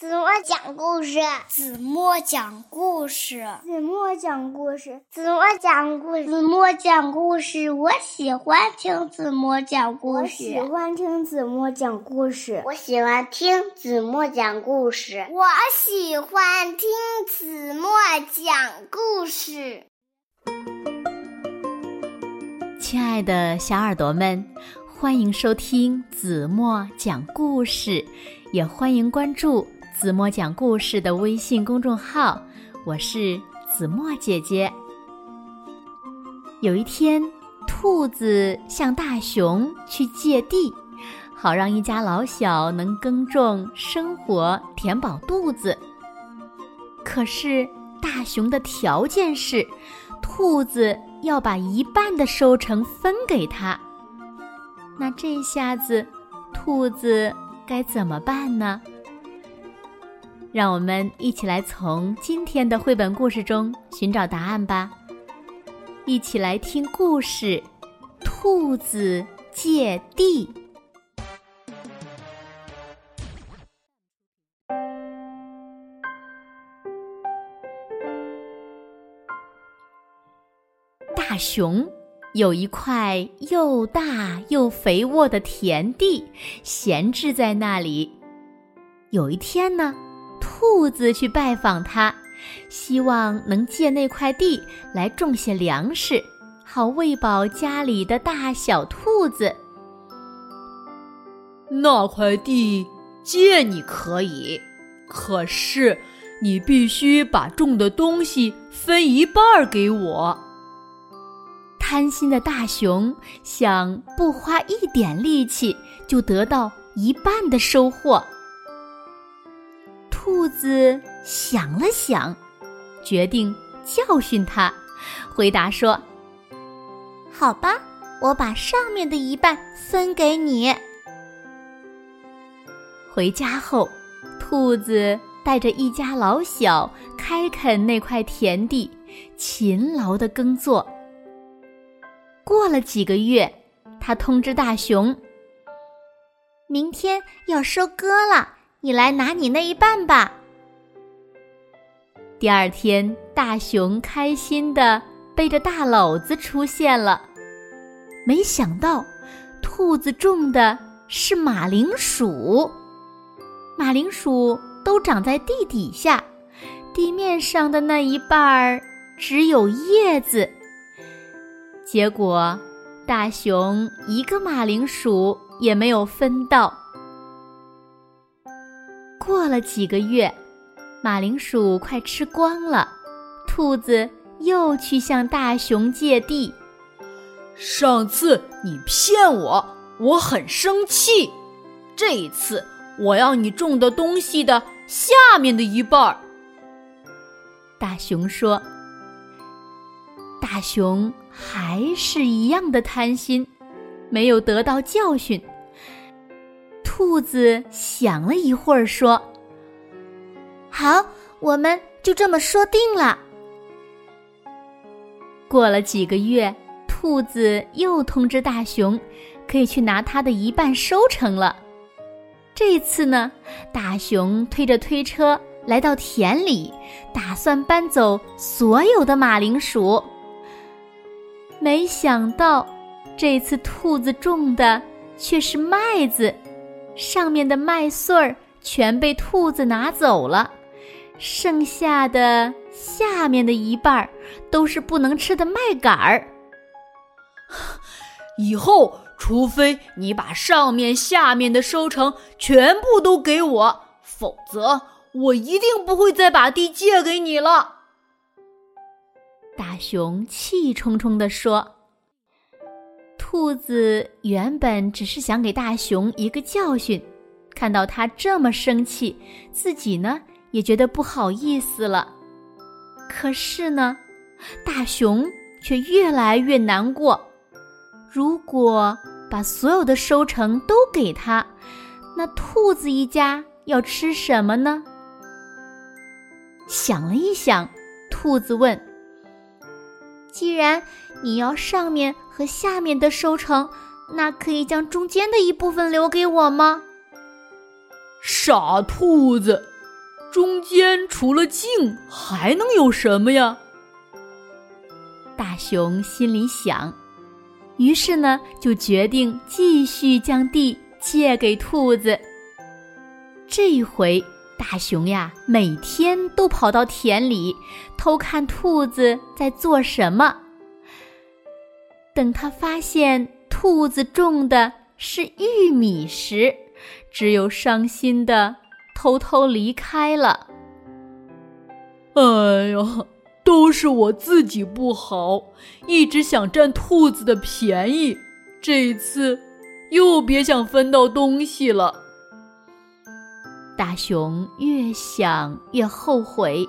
子墨讲故事，子墨讲故事，子墨讲故事，子墨讲故事，子墨讲故事。我喜欢听子墨讲故事，我喜欢听子墨讲故事，我喜欢听子墨讲故事，我喜欢听子墨讲故事。亲爱的小耳朵们，欢迎收听子墨讲故事，也欢迎关注。子墨讲故事的微信公众号，我是子墨姐姐。有一天，兔子向大熊去借地，好让一家老小能耕种、生活、填饱肚子。可是，大熊的条件是，兔子要把一半的收成分给他。那这下子，兔子该怎么办呢？让我们一起来从今天的绘本故事中寻找答案吧！一起来听故事：兔子借地。大熊有一块又大又肥沃的田地，闲置在那里。有一天呢。兔子去拜访他，希望能借那块地来种些粮食，好喂饱家里的大小兔子。那块地借你可以，可是你必须把种的东西分一半给我。贪心的大熊想不花一点力气就得到一半的收获。兔子想了想，决定教训他，回答说：“好吧，我把上面的一半分给你。”回家后，兔子带着一家老小开垦那块田地，勤劳的耕作。过了几个月，他通知大熊：“明天要收割了。”你来拿你那一半吧。第二天，大熊开心的背着大篓子出现了。没想到，兔子种的是马铃薯。马铃薯都长在地底下，地面上的那一半儿只有叶子。结果，大熊一个马铃薯也没有分到。过了几个月，马铃薯快吃光了，兔子又去向大熊借地。上次你骗我，我很生气。这一次，我要你种的东西的下面的一半儿。大熊说：“大熊还是一样的贪心，没有得到教训。”兔子想了一会儿，说：“好，我们就这么说定了。”过了几个月，兔子又通知大熊，可以去拿他的一半收成了。这次呢，大熊推着推车来到田里，打算搬走所有的马铃薯。没想到，这次兔子种的却是麦子。上面的麦穗儿全被兔子拿走了，剩下的下面的一半儿都是不能吃的麦秆儿。以后，除非你把上面、下面的收成全部都给我，否则我一定不会再把地借给你了。”大熊气冲冲地说。兔子原本只是想给大熊一个教训，看到他这么生气，自己呢也觉得不好意思了。可是呢，大熊却越来越难过。如果把所有的收成都给他，那兔子一家要吃什么呢？想了一想，兔子问。既然你要上面和下面的收成，那可以将中间的一部分留给我吗？傻兔子，中间除了茎还能有什么呀？大熊心里想，于是呢，就决定继续将地借给兔子。这一回，大熊呀，每天都跑到田里偷看兔子在做什么。等他发现兔子种的是玉米时，只有伤心的偷偷离开了。哎呀，都是我自己不好，一直想占兔子的便宜，这一次又别想分到东西了。大熊越想越后悔。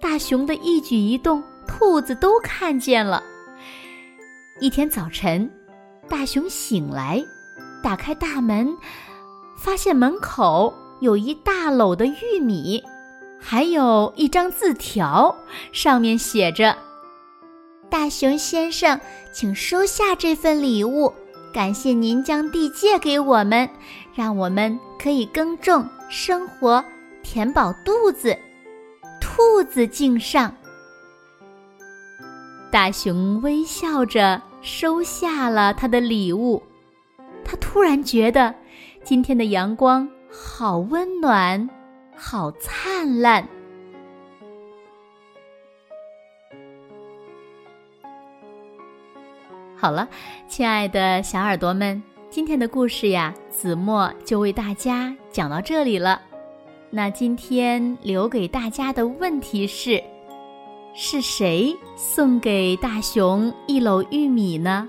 大熊的一举一动，兔子都看见了。一天早晨，大熊醒来，打开大门，发现门口有一大篓的玉米，还有一张字条，上面写着：“大熊先生，请收下这份礼物，感谢您将地借给我们，让我们可以耕种、生活，填饱肚子。兔子敬上。”大熊微笑着收下了他的礼物，他突然觉得今天的阳光好温暖，好灿烂。好了，亲爱的小耳朵们，今天的故事呀，子墨就为大家讲到这里了。那今天留给大家的问题是。是谁送给大熊一篓玉米呢？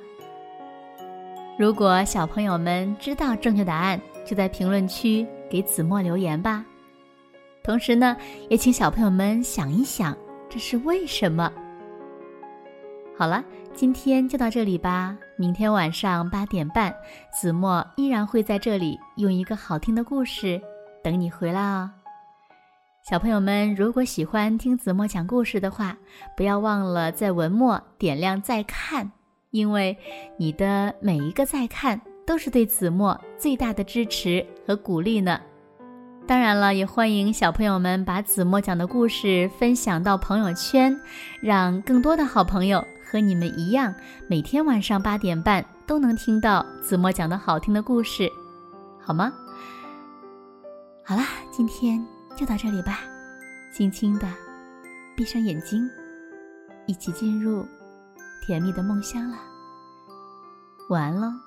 如果小朋友们知道正确答案，就在评论区给子墨留言吧。同时呢，也请小朋友们想一想，这是为什么。好了，今天就到这里吧。明天晚上八点半，子墨依然会在这里用一个好听的故事等你回来哦。小朋友们，如果喜欢听子墨讲故事的话，不要忘了在文末点亮再看，因为你的每一个再看都是对子墨最大的支持和鼓励呢。当然了，也欢迎小朋友们把子墨讲的故事分享到朋友圈，让更多的好朋友和你们一样，每天晚上八点半都能听到子墨讲的好听的故事，好吗？好啦，今天。就到这里吧，轻轻的闭上眼睛，一起进入甜蜜的梦乡了。晚安喽。